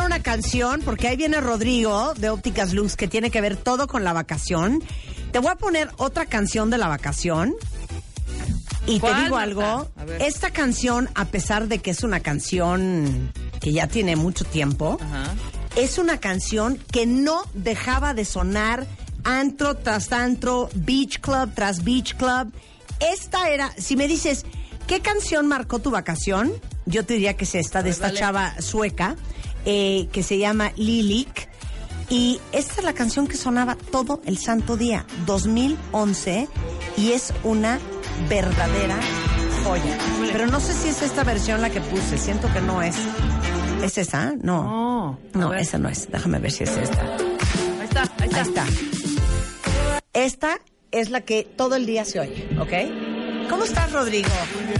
poner una canción porque ahí viene Rodrigo de Ópticas Luz que tiene que ver todo con la vacación. Te voy a poner otra canción de la vacación. Y te ¿Cuál, digo algo, A ver. esta canción, a pesar de que es una canción que ya tiene mucho tiempo, Ajá. es una canción que no dejaba de sonar antro tras antro, beach club tras beach club. Esta era, si me dices, ¿qué canción marcó tu vacación? Yo te diría que es esta, de esta chava sueca, eh, que se llama Lilik. Y esta es la canción que sonaba todo el santo día, 2011, y es una verdadera joya. Pero no sé si es esta versión la que puse, siento que no es. ¿Es esa? No. No, a No, esa no es. Déjame ver si es esta. Ahí está, ahí está. Ahí está. Esta es la que todo el día se oye, ¿ok? ¿Cómo estás, Rodrigo?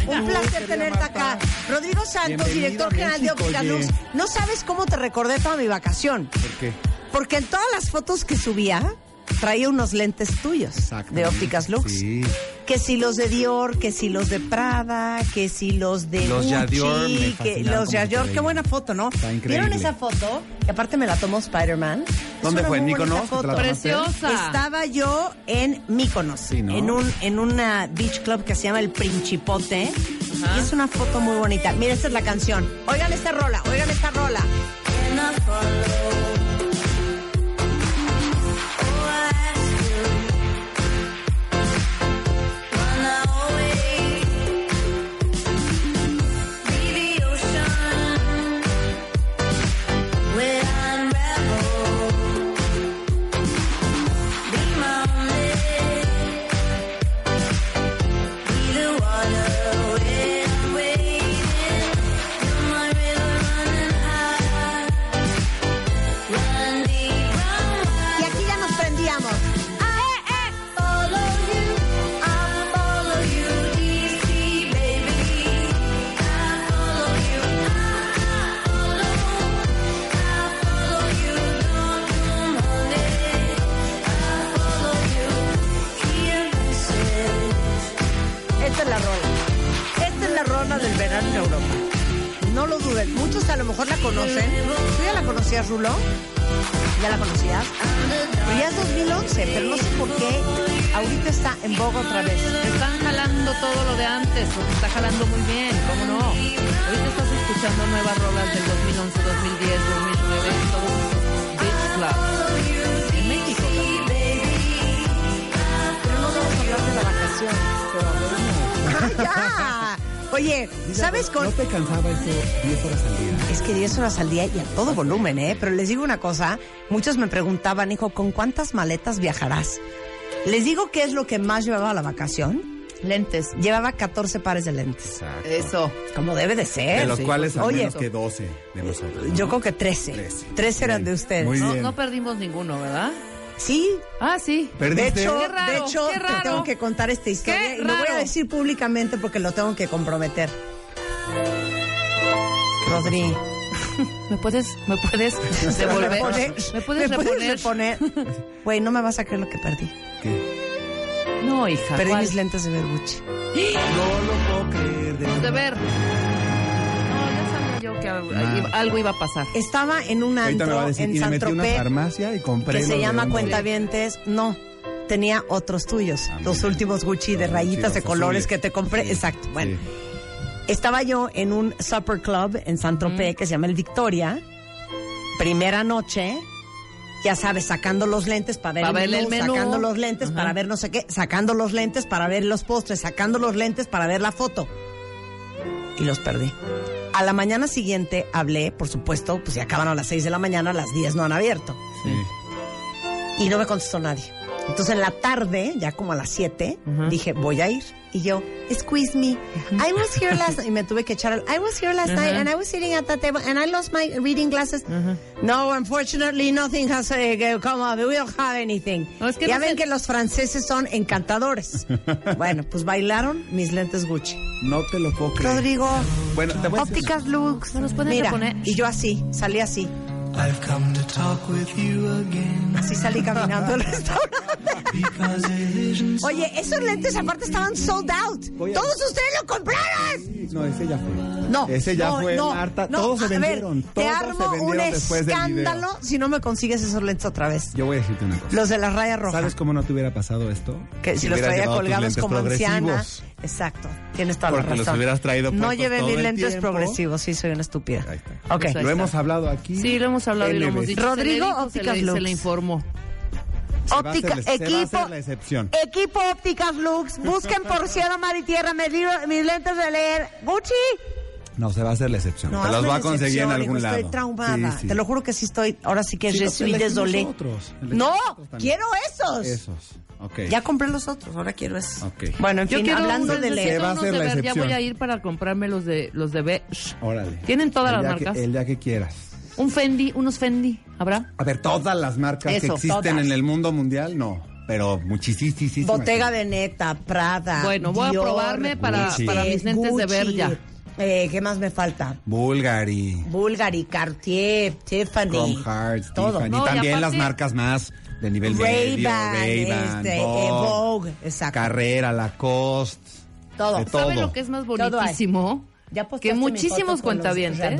Un placer tenerte acá. Rodrigo Santos, director general de. Luz. No sabes cómo te recordé toda mi vacación. ¿Por qué? Porque en todas las fotos que subía, traía unos lentes tuyos de Ópticas Lux. sí. Que si los de Dior, que si los de Prada, que si los de Los Gucci, Yadior que los Yadior. Qué buena foto, ¿no? Está increíble. ¿Vieron esa foto? Que aparte me la tomó Spider-Man. ¿Dónde fue? ¿En Mykonos? Preciosa. Estaba yo en Mykonos, Sí, ¿no? en un en una beach club que se llama El Principote. Ajá. Y es una foto muy bonita. Mira, esta es la canción. Oigan esta rola, oigan esta rola. Esta es la rola. Esta es la rola del verano en Europa. No lo duden. Muchos a lo mejor la conocen. ¿Tú ya la conocías, Rulo? ¿Ya la conocías? Pero ya es 2011, pero no sé por qué ahorita está en boga otra vez. Están jalando todo lo de antes, porque está jalando muy bien, ¿cómo no? Ahorita estás escuchando nuevas rolas del 2011, 2010, 2009, todos esos beach clubs. En México también. Pero no vamos a hablar de la vacación. ¡Ah, ya! Oye, ¿sabes con...? ¿No te cansaba eso 10 horas al día? Es que 10 horas al día y a todo volumen, ¿eh? Pero les digo una cosa, muchos me preguntaban, hijo, ¿con cuántas maletas viajarás? Les digo qué es lo que más llevaba a la vacación. Lentes. Llevaba 14 pares de lentes. Exacto. Eso. Como debe de ser. De los sí. cuales al Oye, menos que 12 de nosotros. ¿no? yo creo que 13. 13. 13 eran de ustedes. Muy No, no perdimos ninguno, ¿verdad? Sí. Ah, sí. De ¿Perdiste? hecho, Qué raro, de hecho qué te tengo que contar esta historia Qué y lo voy a decir públicamente porque lo tengo que comprometer. Rodri, ¿Me puedes, me puedes devolver? reponer. ¿Me puedes reponer? reponer? Güey, no me vas a creer lo que perdí. ¿Qué? No, hija. Perdí ¿cuál? mis lentes de Vergucci. No lo puedo creer. De De ver. Que algo- algo iba a pasar. Estaba en un Ahorita me va a antro decir, en y San metí a una Tropez farmacia y compré que se llama. Cuentavientes. No, tenía otros tuyos. Ah, los mira. últimos Gucci de Sí, rayitas de colores azules. que te compré. Sí, Exacto. Bueno, sí. estaba yo en un supper club en San Tropez que se llama el Victoria. Primera noche. Ya sabes, sacando los lentes para ver, el, ver menú, el menú. sacando los lentes Ajá. para ver no sé qué, sacando los lentes para ver los postres, sacando los lentes para ver la foto. Y los perdí. A la mañana siguiente hablé, por supuesto, pues ya acaban a las 6 de la mañana, a las 10 no han abierto. Sí. Y no me contestó nadie. Entonces en la tarde, ya como a las 7, dije, voy a ir. Y yo, squeeze me. I was here last night. Y me tuve que echar el, I was here last night and I was sitting at that table and I lost my reading glasses. No, unfortunately, nothing has uh, come up. We don't have anything. No, es que ya no ven se- que los franceses son encantadores. bueno, pues bailaron mis lentes Gucci. No te lo puedo creer. Rodrigo, Bueno, te ópticas Lux. ¿Me los pueden Mira, reponer? y yo así, salí así. I've come to talk with you again Así salí caminando al restaurante. Oye, esos lentes aparte estaban sold out. Todos ustedes lo compraron. No, ese ya fue. No, Ese ya no, fue, no, Marta. no, Todos se a ver, vendieron. te se armo un después escándalo si no me consigues esos lentes otra vez. Yo voy a decirte una cosa. Los de las rayas rojas. ¿Sabes cómo no te hubiera pasado esto? que si los traía colgados como anciana. Exacto. Tienes toda Porque la los razón. hubieras traído No puestos llevé mis lentes tiempo. progresivos. Sí, soy una estúpida. Ahí está. Ok. Pues ahí Lo está. hemos hablado aquí. Sí, lo hemos hablado y lo hemos dicho. Rodrigo, se le dijo, se Ópticas Lux. se le informó. Se va a hacer Óptica, la- se va a equipo, hacer la excepción. equipo ópticas Lux, busquen por cielo, mar y tierra mis, libros- mis lentes de leer. Gucci. No, se va a hacer la excepción. No, te las va a conseguir en excepción, algún lado. Estoy traumada. Sí, sí. Te lo juro que sí estoy. Ahora sí que Sí, nosotros, elegimos No, quiero esos. Esos. Ok. Ya compré los otros, ahora quiero esos. Ok. Bueno, en Yo fin, quiero hablando de leer. Se va a hacer la ver, Ya excepción. voy a ir para comprarme los de los de beige. Órale. Tienen todas El las día que- marcas. el día que quieras. Un Fendi, unos Fendi, ¿habrá? A ver, todas las marcas que existen todas. en el mundo mundial, no. Pero muchísimas. Bottega Veneta, Prada. Bueno, voy a probarme para- Gucci. para mis lentes de ver ya. Eh, ¿Qué más me falta? Bulgari. Bulgari, Cartier, Tiffany. Chrome Hearts, todo. Tiffany. No, y también las aparte- marcas más de nivel medio. Ray-Ban, este, eh, Vogue, Vogue, exacto. Carrera, Lacoste. Todo. De todo. ¿Saben lo que es más bonitísimo? ¿Ya que muchísimos cuentavientes?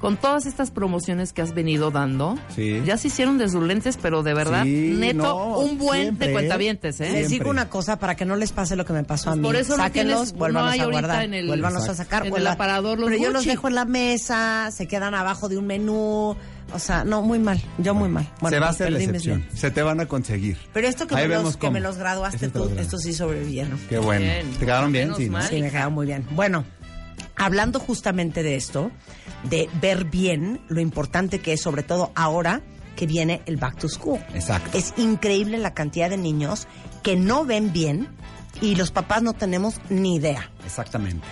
Con todas estas promociones que has venido dando, Sí. ya se hicieron de sus lentes, pero de verdad, Sí, neto, no, un buen siempre, de ¿eh? cuentavientes, ¿eh? Les digo una cosa para que no les pase lo que me pasó a mí. Pues por eso no Sáquenlos, tienes- vuélvanlos no a guardar, en el- vuélvanlos a sacar. en el aparador los Pero yo los dejo en la mesa, se quedan abajo de un menú. O sea, no, muy mal. Yo muy mal. Bueno, se va a pues hacer la excepción. Se te van a conseguir. Pero esto que, me los, que me los graduaste tú, estos sí sobrevivieron. Qué bueno. Bien. ¿Te quedaron bien? Sí, ¿no? Sí, me quedaron muy bien. Bueno, hablando justamente de esto, de ver bien lo importante que es, sobre todo ahora que viene el back to school. Exacto. Es increíble la cantidad de niños que no ven bien y los papás no tenemos ni idea. Exactamente.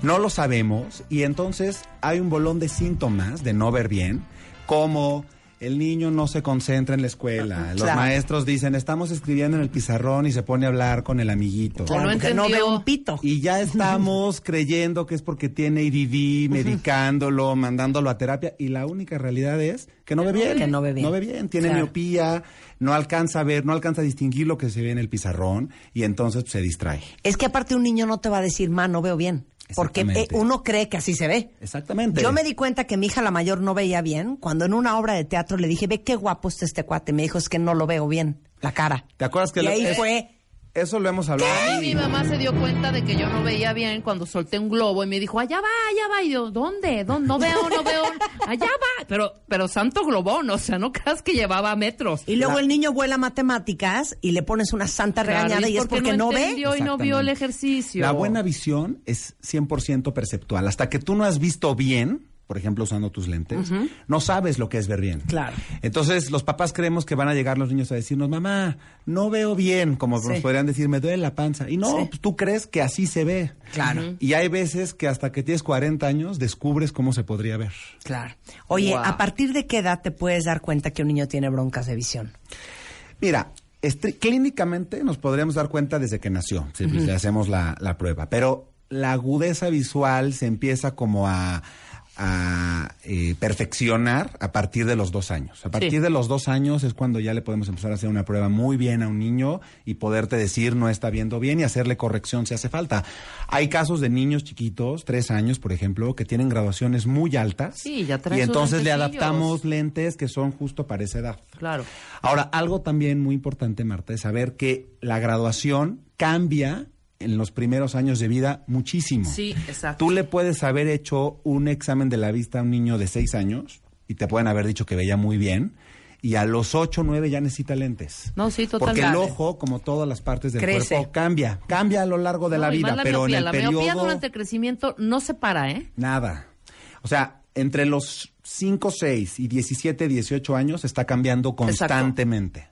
No lo sabemos y entonces hay un bolón de síntomas de no ver bien, como el niño no se concentra en la escuela, los Claro. maestros dicen estamos escribiendo en el pizarrón y se pone a hablar con el amiguito. Claro. no porque no ve un pito. Y ya estamos creyendo que es porque tiene IDD, medicándolo, mandándolo a terapia. Y la única realidad es que no ve bien. Que no ve bien. No ve bien. Tiene Claro. miopía, no alcanza a ver, no alcanza a distinguir lo que se ve en el pizarrón y entonces pues, se distrae. Es que aparte un niño no te va a decir, ma, no veo bien. Porque eh, uno cree que así se ve. Exactamente. Yo me di cuenta que mi hija la mayor no veía bien cuando en una obra de teatro le dije, ve qué guapo está este cuate. Me dijo, es que no lo veo bien, la cara. ¿Te acuerdas que y ahí es- fue, Eso lo hemos hablado. Y mi mamá se dio cuenta de que yo no veía bien cuando solté un globo y me dijo, allá va, allá va. Y yo, ¿dónde? ¿Dónde? No veo, no veo. Allá va. Pero, pero santo globón, o sea, no creas que llevaba metros. Y luego el niño vuela matemáticas y le pones una santa Claro, regañada y es porque no, ve. entendió y no vio el ejercicio. La buena visión es 100% perceptual. Hasta que tú no has visto bien, por ejemplo, usando tus lentes, no sabes lo que es ver bien. Claro. Entonces, los papás creemos que van a llegar los niños a decirnos, mamá, no veo bien, como Sí. nos podrían decir, me duele la panza. Y no, Sí. pues, tú crees que así se ve. Claro. Y hay veces que hasta que tienes 40 años descubres cómo se podría ver. Claro. Oye, Wow. ¿a partir de qué edad te puedes dar cuenta que un niño tiene broncas de visión? Mira, clínicamente nos podríamos dar cuenta desde que nació, si le hacemos la, la prueba, pero la agudeza visual se empieza como a, a, eh, perfeccionar a partir de los dos años. A partir Sí. de los dos años es cuando ya le podemos empezar a hacer una prueba muy bien a un niño y poderte decir no está viendo bien y hacerle corrección si hace falta. Hay casos de niños chiquitos, tres años por ejemplo, que tienen graduaciones muy altas Sí, ya y entonces le adaptamos lentes que son justo para esa edad. Claro. Ahora, algo también muy importante, Marta, es saber que la graduación cambia en los primeros años de vida muchísimo. Sí, exacto. Tú le puedes haber hecho un examen de la vista a un niño de seis años y te pueden haber dicho que veía muy bien y a los ocho, nueve ya necesita lentes. No, sí, Porque el totalmente. ojo, como todas las partes del Crece. cuerpo, cambia. Cambia a lo largo de No, la vida, la pero miopía. en el la periodo... miopía durante el crecimiento no se para, ¿eh? Nada. O sea, entre los 5, 6 y 17, 18 años está cambiando constantemente.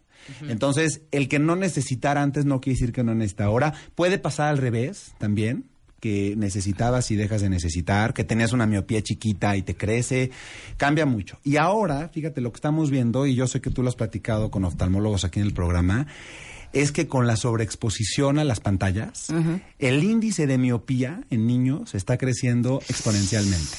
Entonces, el que no necesitara antes no quiere decir que no necesita ahora. Puede pasar al revés también, que necesitabas y dejas de necesitar, que tenías una miopía chiquita y te crece, cambia mucho. Y ahora, fíjate lo que estamos viendo, y yo sé que tú lo has platicado con oftalmólogos aquí en el programa, es que con la sobreexposición a las pantallas, el índice de miopía en niños está creciendo exponencialmente.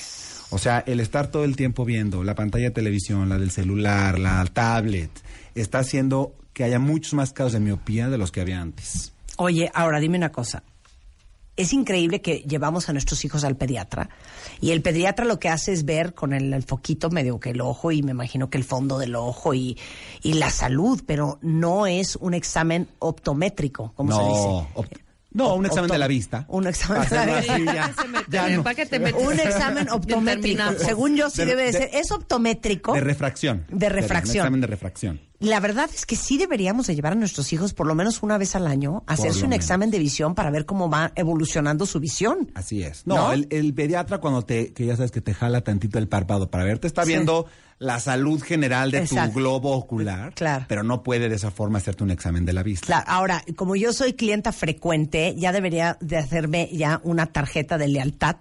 O sea, el estar todo el tiempo viendo la pantalla de televisión, la del celular, la tablet, está haciendo que haya muchos más casos de miopía de los que había antes. Oye, ahora dime una cosa. Es increíble que llevamos a nuestros hijos al pediatra y el pediatra lo que hace es ver con el, el foquito medio que el ojo y me imagino que el fondo del ojo y, y la salud, pero no es un examen optométrico, como se dice. No, un examen Opto- de la vista. Un examen de la vista. así, ya. Se mete- Ya no. ¿Para qué te? Un examen optométrico. Según yo, sí De- debe de de- ser. Es optométrico. De refracción. De refracción. Un examen de refracción. La verdad es que sí deberíamos de llevar a nuestros hijos por lo menos una vez al año a hacerse un menos. examen de visión para ver cómo va evolucionando su visión. Así es. No, ¿No? El, el pediatra cuando te, que ya sabes que te jala tantito el párpado para verte, está Sí. viendo la salud general de Exacto. tu globo ocular. Claro. Pero no puede de esa forma hacerte un examen de la vista. Claro, ahora, como yo soy clienta frecuente, ya debería de hacerme ya una tarjeta de lealtad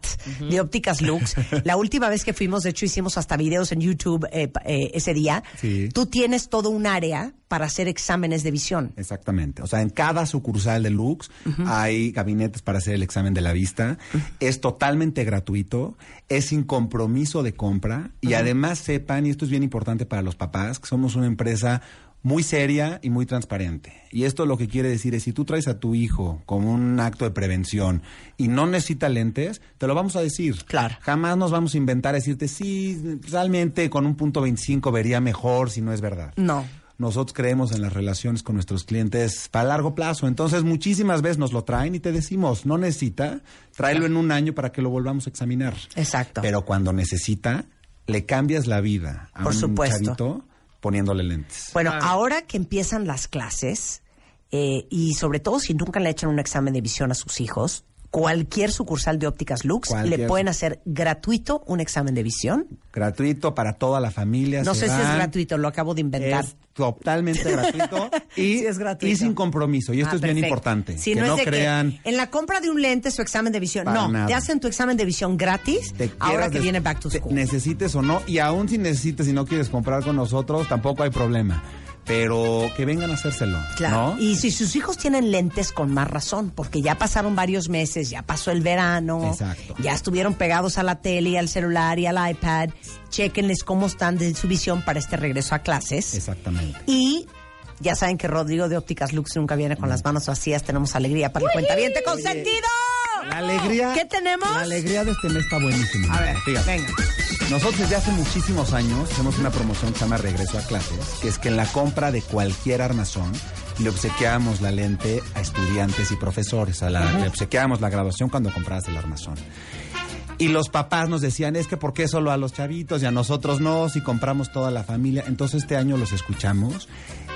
de ópticas Lux. La última vez que fuimos, de hecho, hicimos hasta videos en YouTube eh, eh, ese día. Sí. Tú tienes todo un área para hacer exámenes de visión. Exactamente. O sea, en cada sucursal de Lux hay gabinetes para hacer el examen de la vista. Es totalmente gratuito, es sin compromiso de compra y además sepan, y esto es bien importante para los papás, que somos una empresa muy seria y muy transparente. Y esto lo que quiere decir es, si tú traes a tu hijo como un acto de prevención y no necesita lentes, te lo vamos a decir. Claro. Jamás nos vamos a inventar a decirte, sí, realmente con un punto 25 vería mejor si no es verdad No. nosotros creemos en las relaciones con nuestros clientes para largo plazo. Entonces, muchísimas veces nos lo traen y te decimos, no necesita, tráelo en un año para que lo volvamos a examinar. Exacto. Pero cuando necesita, le cambias la vida a Por un supuesto. chavito poniéndole lentes. Bueno, ahora que empiezan las clases, eh, y sobre todo si nunca le echan un examen de visión a sus hijos, cualquier sucursal de ópticas Lux le pueden hacer gratuito un examen de visión. Gratuito para toda la familia. No sé si es gratuito, lo acabo de inventar. Es totalmente gratuito y, Sí, es gratuito. y sin compromiso. Y esto Ah, es bien perfecto. importante. Si que no, no, es de que crean... en la compra de un lente su examen de visión. No, nada. te hacen tu examen de visión gratis te ahora que viene Back to School. necesites o no, y aún si necesites y no quieres comprar con nosotros, tampoco hay problema. Pero que vengan a hacérselo. Claro. ¿no? Y si sus hijos tienen lentes, con más razón, porque ya pasaron varios meses, ya pasó el verano, Exacto. ya estuvieron pegados a la tele y al celular y al iPad. Chequenles cómo están de su visión para este regreso a clases. Exactamente. Y ya saben que Rodrigo de Ópticas Lux nunca viene con las manos vacías. Tenemos alegría para el cuentaviente consentido. La alegría. ¿Qué tenemos? La alegría de este mes está buenísima. A ver, Fíjate. venga. Nosotros desde hace muchísimos años hacemos una promoción que se llama Regreso a Clases, que es que en la compra de cualquier armazón le obsequiamos la lente a estudiantes y profesores. A la, Le obsequiamos la graduación cuando compras el armazón. Y los papás nos decían, es que ¿por qué solo a los chavitos y a nosotros no, si compramos toda la familia? Entonces este año los escuchamos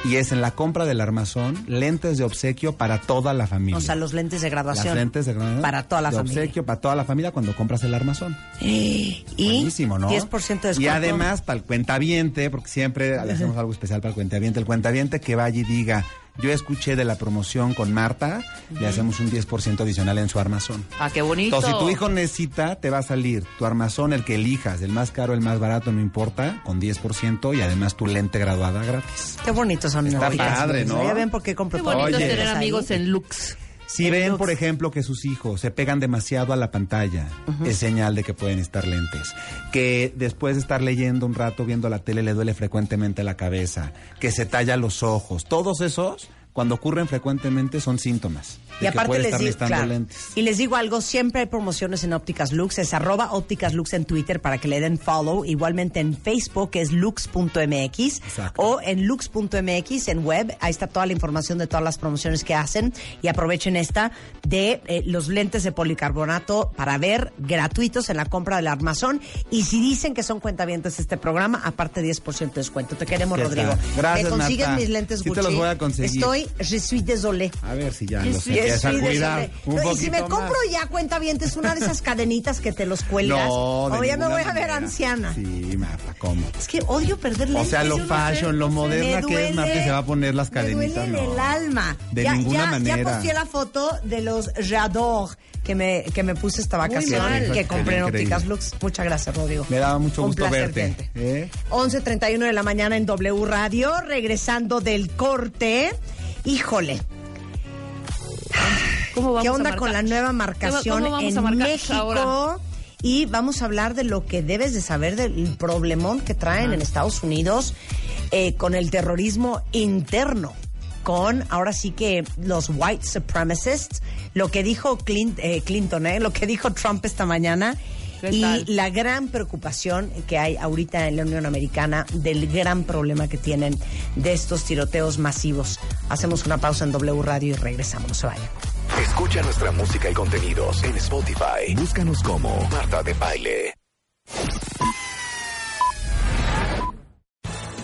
y es en la compra del armazón, lentes de obsequio para toda la familia. O sea, los lentes de graduación. Las lentes de graduación. Para toda la de familia. obsequio para toda la familia cuando compras el armazón. Y Buenísimo, ¿no? 10% de descuento. Y además, para el cuentaviente, porque siempre le hacemos algo especial para el cuentaviente, el cuentaviente que vaya y diga, yo escuché de la promoción con Marta, le hacemos un 10% adicional en su armazón. Ah, qué bonito. Entonces, si tu hijo necesita, te va a salir tu armazón, el que elijas, el más caro, el más barato, no importa, con 10% y además tu lente graduada gratis. Qué bonitos son Está padre. ¿no? Ya ven por qué compro Qué bonito Oye. tener amigos en Lux. Si En ven, por ejemplo, que sus hijos se pegan demasiado a la pantalla, es señal de que pueden estar lentes. Que después de estar leyendo un rato, viendo la tele, le duele frecuentemente la cabeza. Que se talla los ojos. Todos esos, cuando ocurren frecuentemente, son síntomas. Y que aparte les digo, claro, y les digo algo, siempre hay promociones en Ópticas Lux, es arroba Ópticas Lux en Twitter para que le den follow, igualmente en Facebook es lux.mx o en lux.mx en web, ahí está toda la información de todas las promociones que hacen y aprovechen esta de eh, los lentes de policarbonato para ver gratuitos en la compra del armazón y si dicen que son cuentavientes este programa, aparte 10% de descuento. Te queremos, Rodrigo. Gracias, ¿Me consigues Marta. mis lentes Sí te Gucci? los voy a conseguir. Estoy, je suis désolé. A ver si ya Empieza a descuides, cuidar hombre. un No, y si me más. compro ya cuenta bien, es una de esas cadenitas que te los cuelgas. No, o ya me voy a ver anciana. Sí, Marta, ¿cómo? Es que odio perder O lentes. sea, lo fashion, lo Me moderna que es, Marta, duele- se va a poner las Me cadenitas. duele en no. el alma. De ya, ninguna ya, manera. Ya posteé la foto de los J'adore que me, que me puse esta vacación mal. que compré en. Ópticas Lux. Muchas gracias, Rodrigo. Me daba mucho gusto verte. ¿eh? 11.31 de la mañana en W Radio, regresando del corte. Híjole, ¿Cómo vamos ¿qué onda con la nueva marcación ¿Cómo vamos en marcar México? ahora? Y vamos a hablar de lo que debes de saber del problemón que traen en Estados Unidos eh, con el terrorismo interno. Con ahora sí que los white supremacists, lo que dijo Clint- eh, Clinton, eh, lo que dijo Trump esta mañana ¿Qué y tal? la gran preocupación que hay ahorita en la Unión Americana del gran problema que tienen de estos tiroteos masivos. Hacemos una pausa en W Radio y regresamos, no se vayan. Escucha nuestra música y contenidos en Spotify. Búscanos como Marta de Baile.